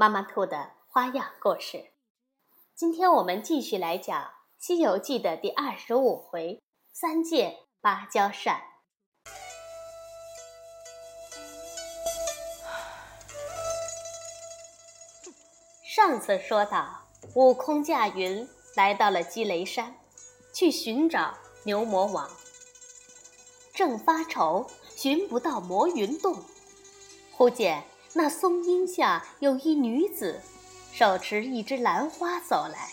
妈妈兔的花样故事。今天我们继续来讲《西游记》的第二十五回“三借芭蕉扇”。上次说到，悟空驾云来到了积雷山，去寻找牛魔王。正发愁，寻不到魔云洞。忽见那松荫下有一女子，手持一枝兰花走来。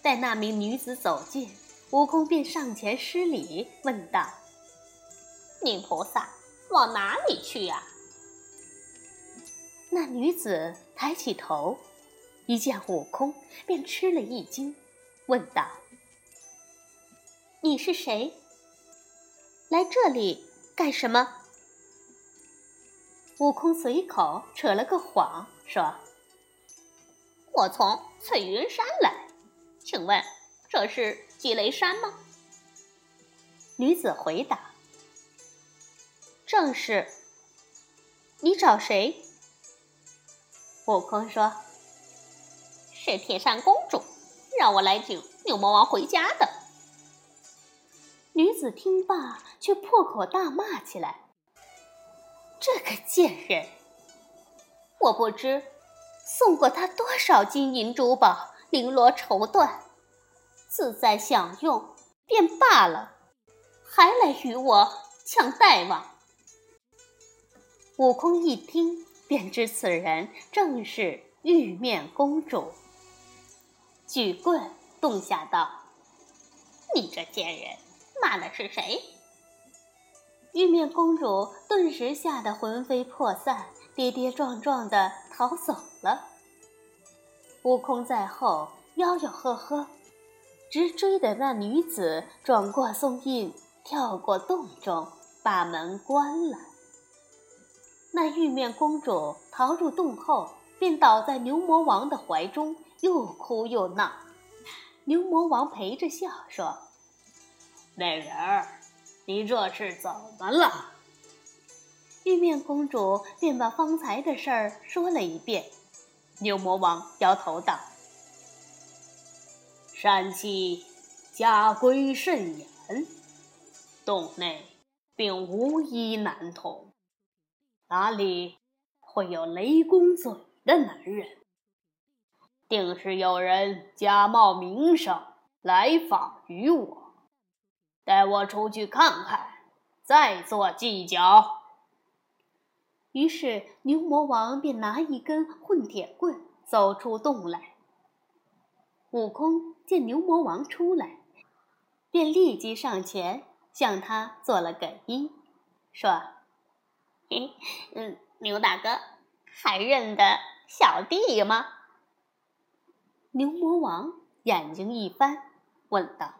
待那名女子走近，悟空便上前施礼，问道：“女菩萨，往哪里去呀？”那女子抬起头，一见悟空，便吃了一惊，问道：“你是谁？来这里干什么？”悟空随口扯了个谎，说：“我从翠云山来，请问这是积雷山吗？”女子回答：“正是。你找谁？”悟空说：“是铁扇公主让我来请牛魔王回家的。”女子听罢，却破口大骂起来。这个贱人，我不知送过他多少金银珠宝、绫罗绸缎，自在享用便罢了，还来与我抢大王。悟空一听，便知此人正是玉面公主，举棍动下道：“你这贱人，骂的是谁？”玉面公主顿时吓得魂飞魄散，跌跌撞撞的逃走了。悟空在后吆吆喝喝，直追的那女子转过松印，跳过洞中，把门关了。那玉面公主逃入洞后，便倒在牛魔王的怀中，又哭又闹。牛魔王陪着笑说：“美人儿。”你这是怎么了？玉面公主便把方才的事儿说了一遍。牛魔王摇头道：“山气家规甚严，洞内并无一男童，哪里会有雷公嘴的男人？定是有人假冒名声来访于我。”带我出去看看，再做计较。于是牛魔王便拿一根混铁棍走出洞来。悟空见牛魔王出来，便立即上前向他做了个揖，说：“嘿，嗯，牛大哥，还认得小弟吗？”牛魔王眼睛一翻，问道。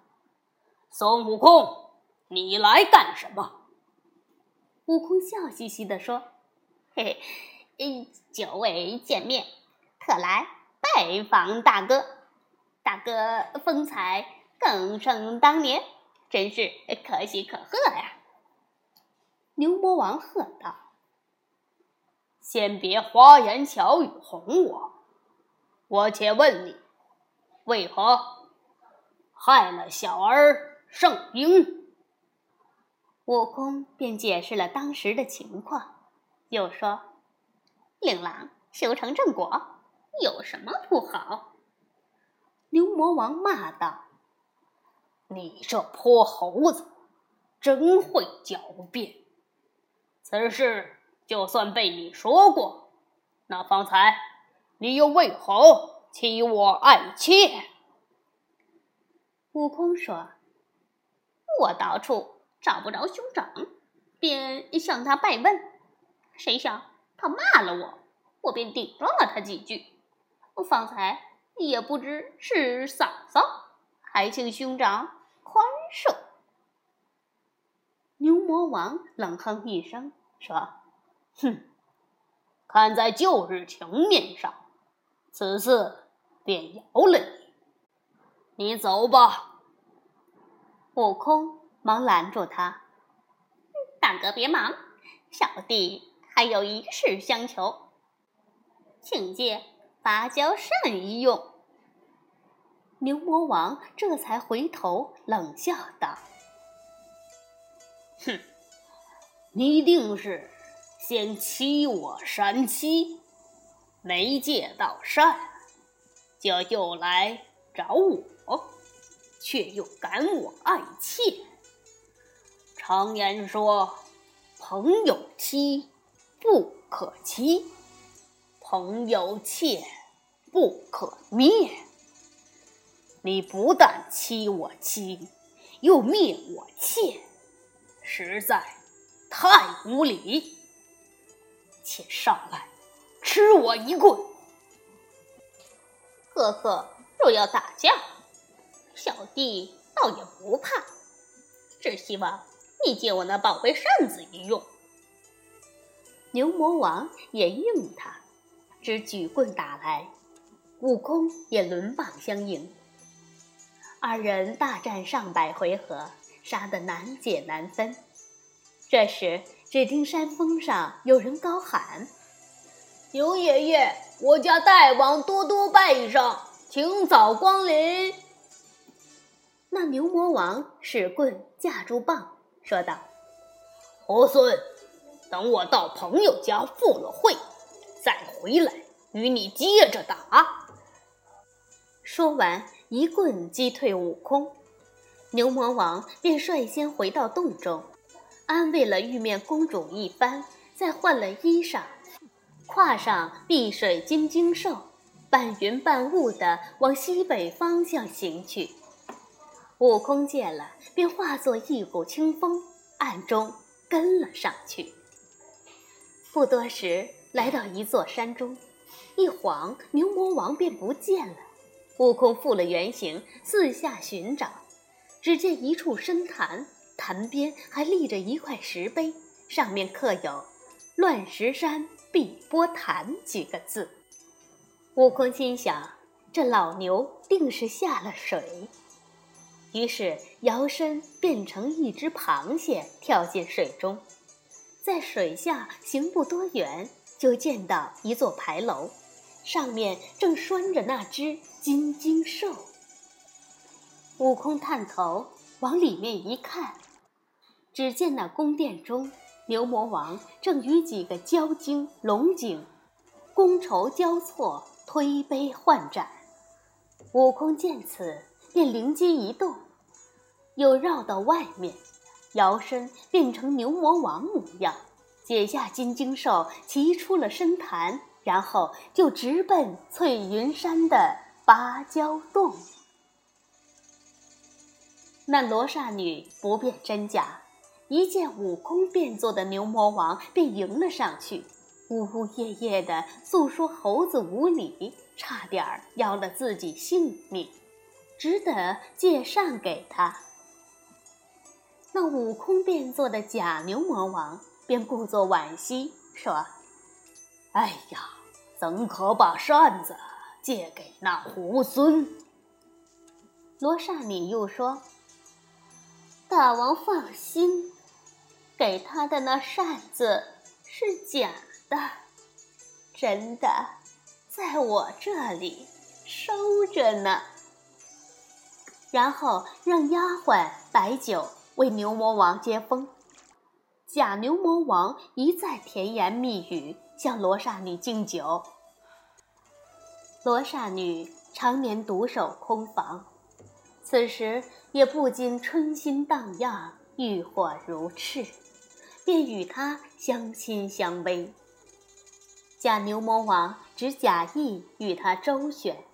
孙悟空，你来干什么？悟空笑嘻嘻地说：“嘿嘿，久未见面，特来拜访大哥。大哥风采更胜当年，真是可喜可贺呀！”牛魔王喝道：“先别花言巧语哄我，我且问你，为何害了小儿？”圣婴，悟空便解释了当时的情况，又说：“令郎修成正果，有什么不好？”牛魔王骂道：“你这泼猴子，真会狡辩！此事就算被你说过，那方才你又为何欺我爱妾？”悟空说。我到处找不着兄长，便向他拜问。谁想他骂了我，我便顶撞了他几句，方才也不知是嫂嫂，还请兄长宽恕。”牛魔王冷哼一声说：“哼，看在旧日情面上，此次便饶了你。你走吧。”悟空忙拦住他：“大哥别忙，小弟还有一事相求，请借芭蕉扇一用。”牛魔王这才回头冷笑道。哼，你定是先欺我山妻，没借到扇，就又来找我，却又赶我爱妾。常言说，朋友妻不可欺，朋友妾不可灭。你不但欺我妻，又灭我妾。实在太无礼，且上来吃我一棍。哥哥若要打架，小弟倒也不怕，只希望你借我那宝贝扇子一用。牛魔王也应他，只举棍打来，悟空也抡棒相迎，二人大战上百回合。杀得难解难分。这时，只听山峰上有人高喊：“牛爷爷，我家大王多多拜上，请早光临。”那牛魔王使棍架住棒，说道：“猢狲，等我到朋友家赴了会，再回来与你接着打。”说完，一棍击退悟空。牛魔王便率先回到洞中，安慰了玉面公主一番，再换了衣裳，跨上碧水金睛兽，半云半雾的往西北方向行去。悟空见了，便化作一股清风，暗中跟了上去。不多时，来到一座山中，一晃牛魔王便不见了。悟空复了原形，四下寻找。只见一处深潭，潭边还立着一块石碑，上面刻有“乱石山碧波潭”几个字。悟空心想：这老牛定是下了水，于是摇身变成一只螃蟹，跳进水中。在水下行不多远，就见到一座牌楼，上面正拴着那只金睛兽。悟空探头往里面一看，只见那宫殿中，牛魔王正与几个蛟精、龙精觥筹交错，推杯换盏。悟空见此，便灵机一动，又绕到外面，摇身变成牛魔王模样，解下金睛兽，骑出了深潭，然后就直奔翠云山的芭蕉洞。那罗刹女不辨真假，一见悟空变作的牛魔王，便迎了上去，呜呜咽咽地诉说猴子无礼，差点儿要了自己性命，只得借扇给他。那悟空变作的假牛魔王便故作惋惜，说：“哎呀，怎可把扇子借给那猢狲？”罗刹女又说。大王放心，给他的那扇子是假的，真的在我这里收着呢。然后让丫鬟摆酒为牛魔王接风。假牛魔王一再甜言蜜语向罗刹女敬酒。罗刹女常年独守空房。此时也不禁春心荡漾，欲火如炽，便与他相亲相偎。假牛魔王只假意与他周旋，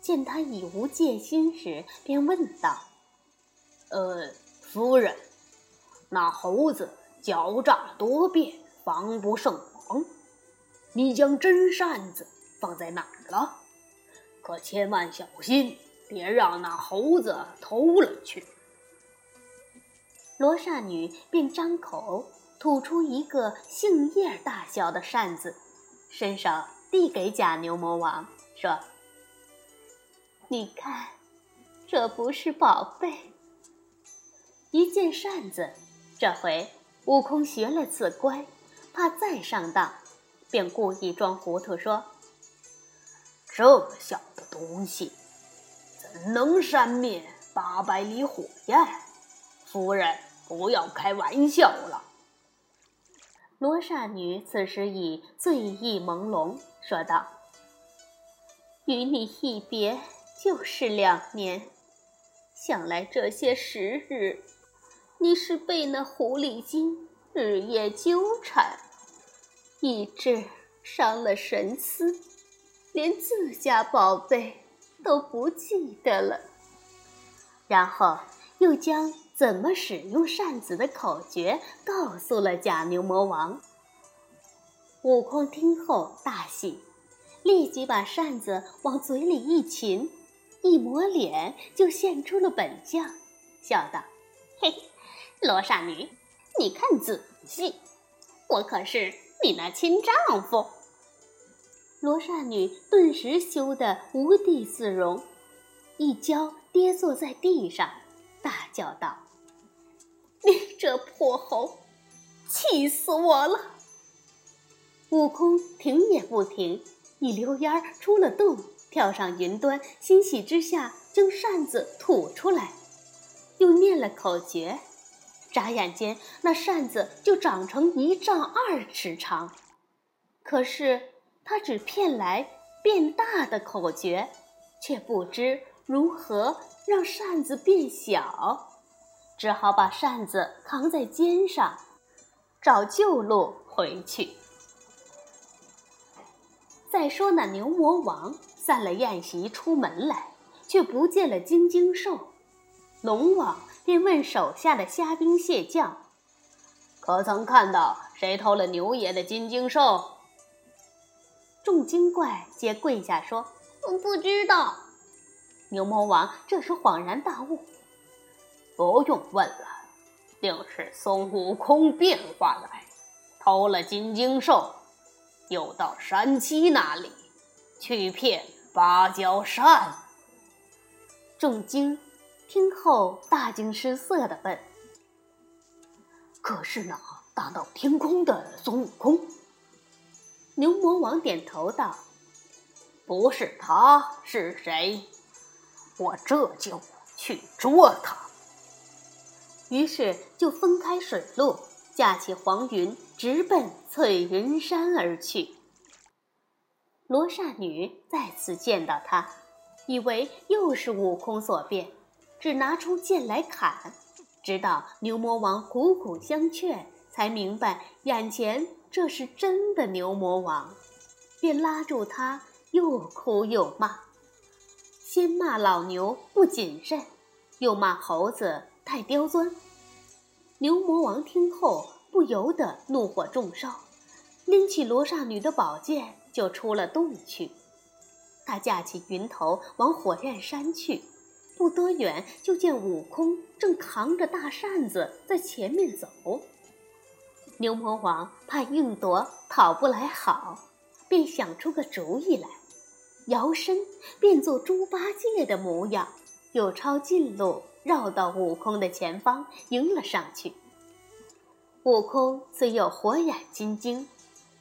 见他已无戒心时，便问道：“呃，夫人，那猴子狡诈多变，防不胜防，你将真扇子放在哪儿了？可千万小心，别让那猴子偷了去。”罗刹女便张口吐出一个杏叶大小的扇子，伸手递给假牛魔王，说：“你看，这不是宝贝。”一见扇子，这回悟空学了次乖，怕再上当，便故意装糊涂说。这么小的东西，怎能扇灭八百里火焰？夫人，不要开玩笑了。罗刹女此时已醉意朦胧，说道：“与你一别就是两年，想来这些时日，你是被那狐狸精日夜纠缠，以致伤了神思。”连自家宝贝都不记得了，然后又将怎么使用扇子的口诀告诉了假牛魔王。悟空听后大喜，立即把扇子往嘴里一擒，一抹脸就现出了本相，笑道：“嘿，罗刹女，你看仔细，我可是你那亲丈夫。”罗刹女顿时羞得无地自容，一跤跌坐在地上，大叫道：“你这破猴，气死我了！”悟空停也不停，一溜烟儿出了洞，跳上云端，欣喜之下将扇子吐出来，又念了口诀，眨眼间那扇子就长成一丈二尺长。可是。他只骗来变大的口诀，却不知如何让扇子变小，只好把扇子扛在肩上，找旧路回去。再说那牛魔王散了宴席出门来，却不见了金睛兽，龙王便问手下的虾兵蟹将：“可曾看到谁偷了牛爷的金睛兽？”众精怪皆跪下说：“不知道。”牛魔王这时恍然大悟：“不用问了，定是孙悟空变化来，偷了金睛兽，又到山七那里去骗芭蕉扇。”众精听后大惊失色的问：“可是呢大闹天宫的孙悟空？”牛魔王点头道：“不是他是谁？我这就去捉他。”于是就分开水路，驾起黄云，直奔翠云山而去。罗刹女再次见到他，以为又是悟空所变，只拿出剑来砍。直到牛魔王苦苦相劝，才明白眼前。这是真的牛魔王，便拉住他，又哭又骂。先骂老牛不谨慎，又骂猴子太刁钻。牛魔王听后不由得怒火中烧，拎起罗刹女的宝剑就出了洞去。他架起云头往火焰山去，不多远就见悟空正扛着大扇子在前面走。牛魔王怕应夺讨不来好，便想出个主意来，摇身变作猪八戒的模样，又抄近路绕到悟空的前方迎了上去。悟空虽有火眼金睛，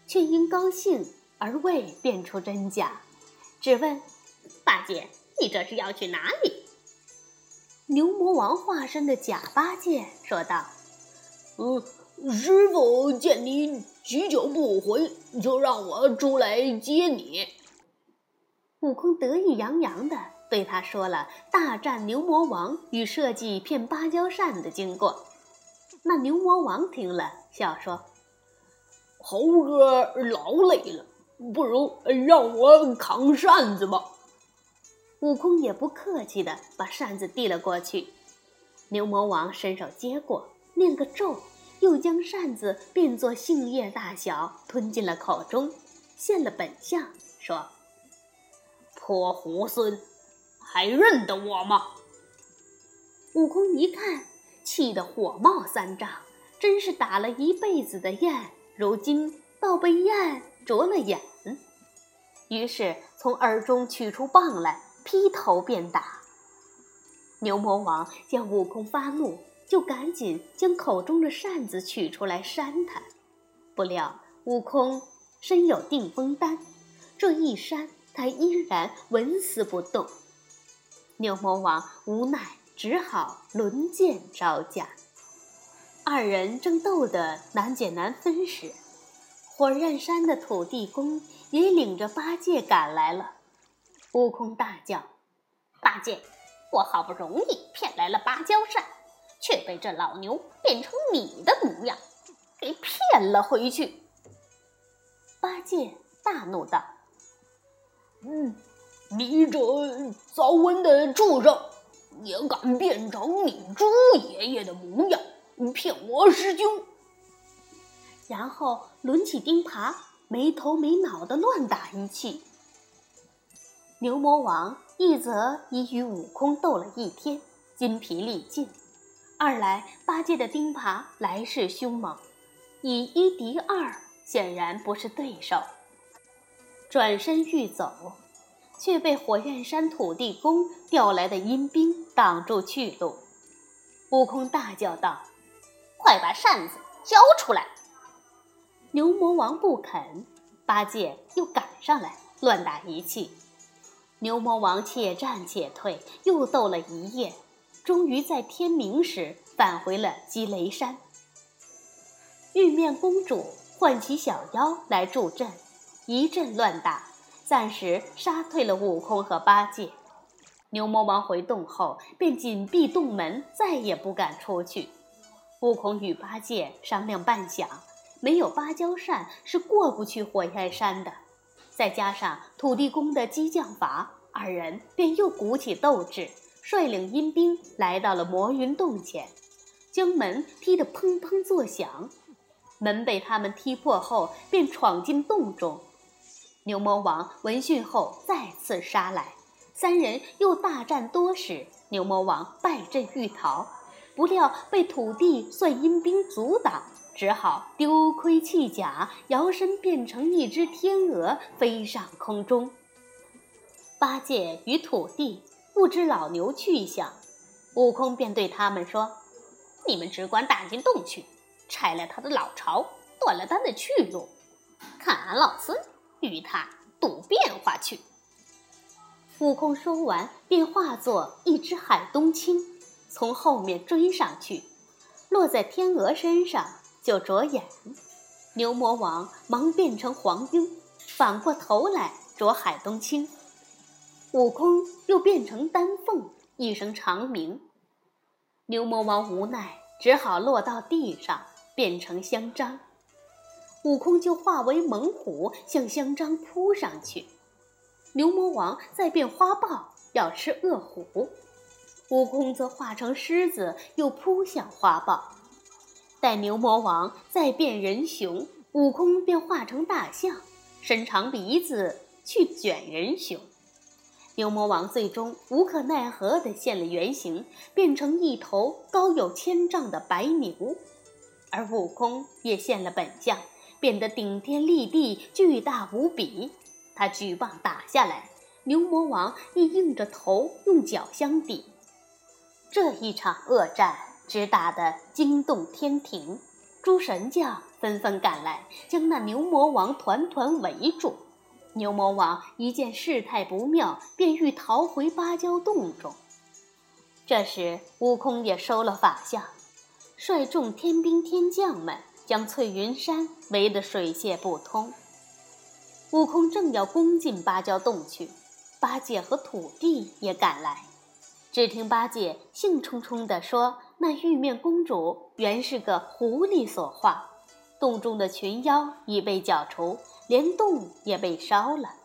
却因高兴而未辨出真假，只问：“八戒，你这是要去哪里？”牛魔王化身的假八戒说道：“嗯。”师傅见你许久不回，就让我出来接你。悟空得意洋洋的对他说了大战牛魔王与设计骗芭蕉扇的经过。那牛魔王听了，笑说：“猴哥劳累了，不如让我扛扇子吧。”悟空也不客气地把扇子递了过去。牛魔王伸手接过，念个咒。又将扇子变作杏叶大小，吞进了口中，现了本相，说：“泼猢狲，还认得我吗？悟空一看，气得火冒三丈，真是打了一辈子的雁，如今倒被雁啄了眼。于是从耳中取出棒来，劈头便打。牛魔王见悟空发怒，就赶紧将口中的扇子取出来扇他。不料悟空身有定风丹，这一扇他依然纹丝不动。牛魔王无奈。只好轮剑招架。二人正斗得难解难分时，火焰山的土地公也领着八戒赶来了。悟空大叫：“八戒，我好不容易骗来了芭蕉扇，却被这老牛变成你的模样，给骗了回去。”八戒大怒道：“嗯，你这早闻的畜生！”也敢变成你猪爷爷的模样，骗我师兄！然后抡起钉耙，没头没脑的乱打一气。牛魔王一则已与悟空斗了一天，筋疲力尽；二来八戒的钉耙来势凶猛，以一敌二，显然不是对手。转身欲走。却被火焰山土地公调来的阴兵挡住去路。悟空大叫道：“快把扇子交出来！”牛魔王不肯，八戒又赶上来乱打一气。牛魔王且战且退，又斗了一夜，终于在天明时返回了积雷山。玉面公主唤起小妖来助阵，一阵乱打。暂时杀退了悟空和八戒，牛魔王回洞后便紧闭洞门，再也不敢出去。悟空与八戒商量半晌，没有芭蕉扇是过不去火焰山的。再加上土地公的激将法，二人便又鼓起斗志，率领阴兵来到了魔云洞前，将门踢得砰砰作响。门被他们踢破后，便闯进洞中。牛魔王闻讯后再次杀来，三人又大战多时，牛魔王败阵欲逃，不料被土地算阴兵阻挡，只好丢盔弃甲，摇身变成一只天鹅飞上空中。八戒与土地不知老牛去向，悟空便对他们说：“你们只管打进洞去，拆了他的老巢，断了他的去路，看俺老孙！”与他赌变化去。悟空说完，便化作一只海东青，从后面追上去，落在天鹅身上就着眼。牛魔王忙变成黄莺，反过头来啄海东青。悟空又变成丹凤，一声长鸣。牛魔王无奈，只好落到地上，变成香樟。悟空就化为猛虎，向香樟扑上去。牛魔王再变花豹，要吃恶虎。悟空则化成狮子，又扑向花豹。待牛魔王再变人熊，悟空便化成大象，伸长鼻子去卷人熊。牛魔王最终无可奈何地现了原形，变成一头高有千丈的白牛，而悟空也现了本相。变得顶天立地、巨大无比。他举棒打下来，牛魔王亦硬着头用脚相抵。这一场恶战只打得惊动天庭，诸神将纷纷赶来，将那牛魔王团团围住。牛魔王一见事态不妙，便欲逃回芭蕉洞中。这时，悟空也收了法相，率众天兵天将们。将翠云山围得水泄不通。悟空正要攻进芭蕉洞去，八戒和土地也赶来。只听八戒兴冲冲地说：“那玉面公主原是个狐狸所化，洞中的群妖已被剿除，连洞也被烧了。”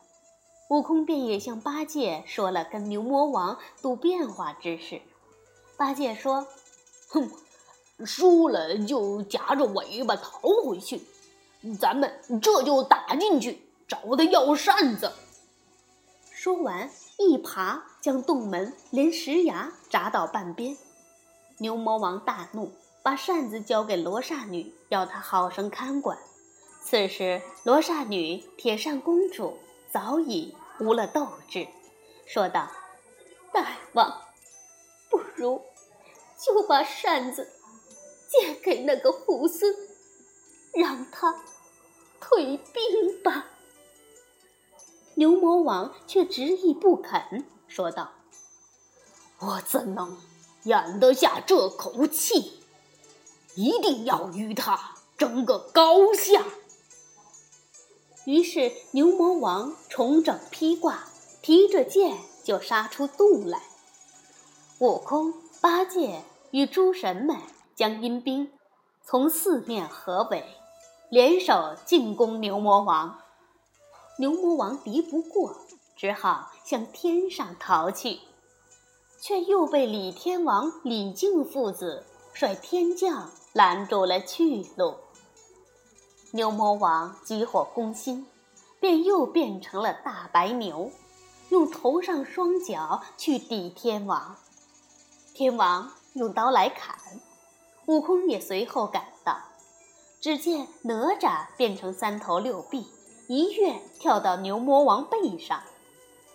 悟空便也向八戒说了跟牛魔王赌变化之事。八戒说：“哼。”输了就夹着尾巴逃回去，咱们这就打进去找他要扇子。说完，一耙将洞门连石崖砸到半边。牛魔王大怒，把扇子交给罗刹女，要她好生看管。此时，罗刹女铁扇公主早已无了斗志，说道：“大王，不如就把扇子借给那个猢狲，让他退兵吧。”牛魔王却执意不肯，说道：“我怎能咽得下这口气？一定要与他争个高下。”于是牛魔王重整披挂，提着剑就杀出洞来。悟空、八戒与诸神们将阴兵从四面合围，联手进攻牛魔王。牛魔王敌不过，只好向天上逃去，却又被李天王、李靖父子率天将拦住了去路。牛魔王急火攻心，便又变成了大白牛，用头上双脚去抵天王。天王用刀来砍，悟空也随后赶到。只见哪吒变成三头六臂。一跃跳到牛魔王背上，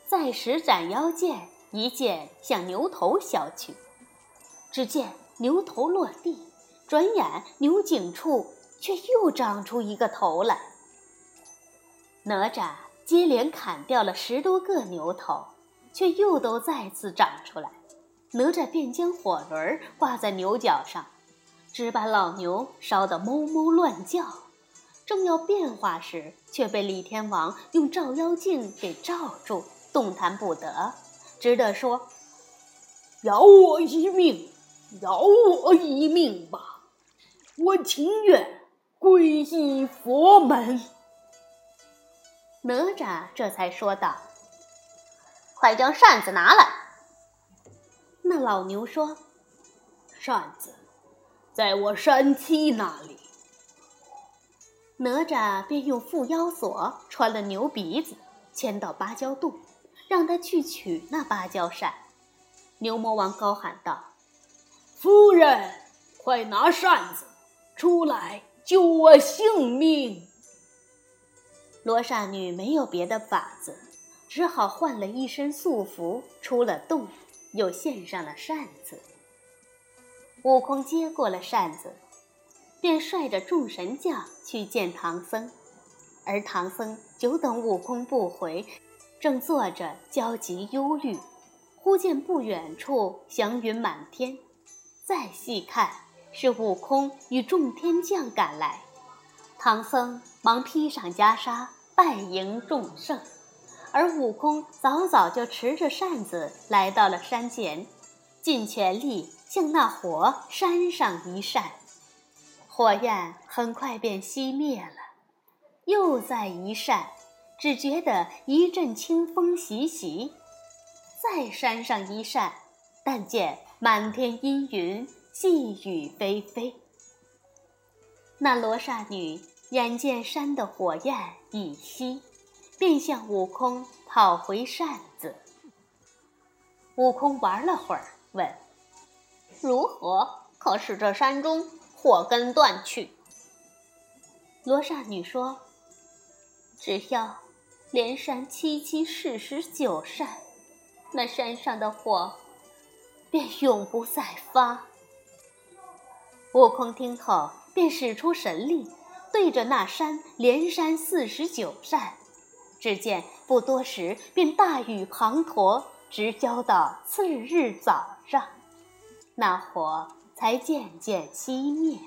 再使斩妖剑，一剑向牛头削去。只见牛头落地，转眼牛颈处却又长出一个头来。哪吒接连砍掉了十多个牛头，却又都再次长出来。哪吒便将火轮挂在牛角上，只把老牛烧得哞哞乱叫。正要变化时，却被李天王用照妖镜给罩住，动弹不得，只得说：“饶我一命，饶我一命吧！我情愿皈依佛门。”哪吒这才说道：“快将扇子拿来。”那老牛说：“扇子在我山妻那里。”哪吒便用缚妖索穿了牛鼻子，牵到芭蕉洞，让他去取那芭蕉扇。牛魔王高喊道：“夫人，快拿扇子出来救我性命！”罗刹女没有别的法子，只好换了一身素服，出了洞，又献上了扇子。悟空接过了扇子。便率着众神将去见唐僧，而唐僧久等悟空不回，正坐着焦急忧虑。忽见不远处祥云满天，再细看，是悟空与众天将赶来。唐僧忙披上袈裟，拜迎众圣，而悟空早早就持着扇子来到了山前，尽全力向那火扇上一扇。火焰很快便熄灭了，又再一扇，只觉得一阵清风习习；再扇上一扇，但见满天阴云，细雨霏霏。那罗刹女眼见山的火焰已熄，便向悟空讨回扇子。悟空玩了会儿，问：“如何？可使这山中？”火根断去。罗刹女说：“只要连扇七七四十九扇，那山上的火便永不再发。”悟空听后，便使出神力，对着那山连扇四十九扇。只见不多时，便大雨滂沱，直浇到次日早上，那火。才渐渐熄灭，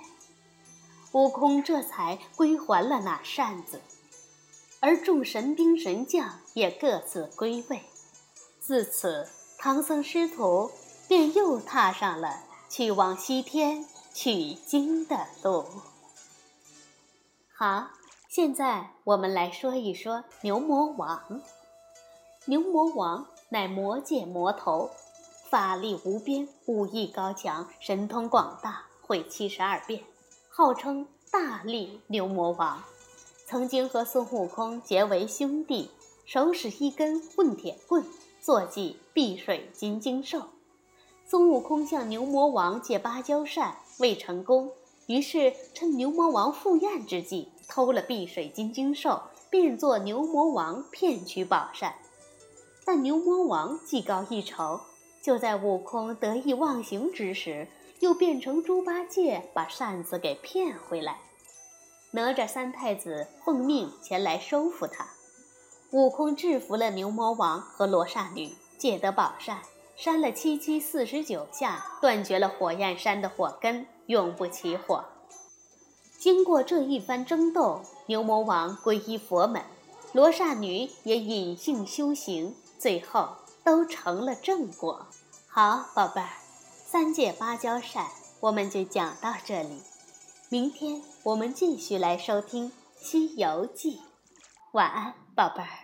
悟空这才归还了那扇子，而众神兵神将也各自归位。自此，唐僧师徒便又踏上了去往西天取经的路。好，现在我们来说一说牛魔王。牛魔王乃魔界魔头。法力无边，武艺高强，神通广大，会七十二变，号称大力牛魔王。曾经和孙悟空结为兄弟，手使一根混铁棍，坐骑碧水金睛兽。孙悟空向牛魔王借芭蕉扇未成功，于是趁牛魔王赴宴之际，偷了碧水金睛兽，变作牛魔王骗取宝扇。但牛魔王技高一筹，就在悟空得意忘形之时，又变成猪八戒把扇子给骗回来。哪吒三太子奉命前来收服他。悟空制服了牛魔王和罗刹女，借得宝扇，扇了七七四十九下，断绝了火焰山的火根，永不起火。经过这一番争斗，牛魔王皈依佛门，罗刹女也隐性修行。最后都成了正果。好，宝贝儿，三界芭蕉扇我们就讲到这里。明天我们继续来收听《西游记》。晚安，宝贝儿。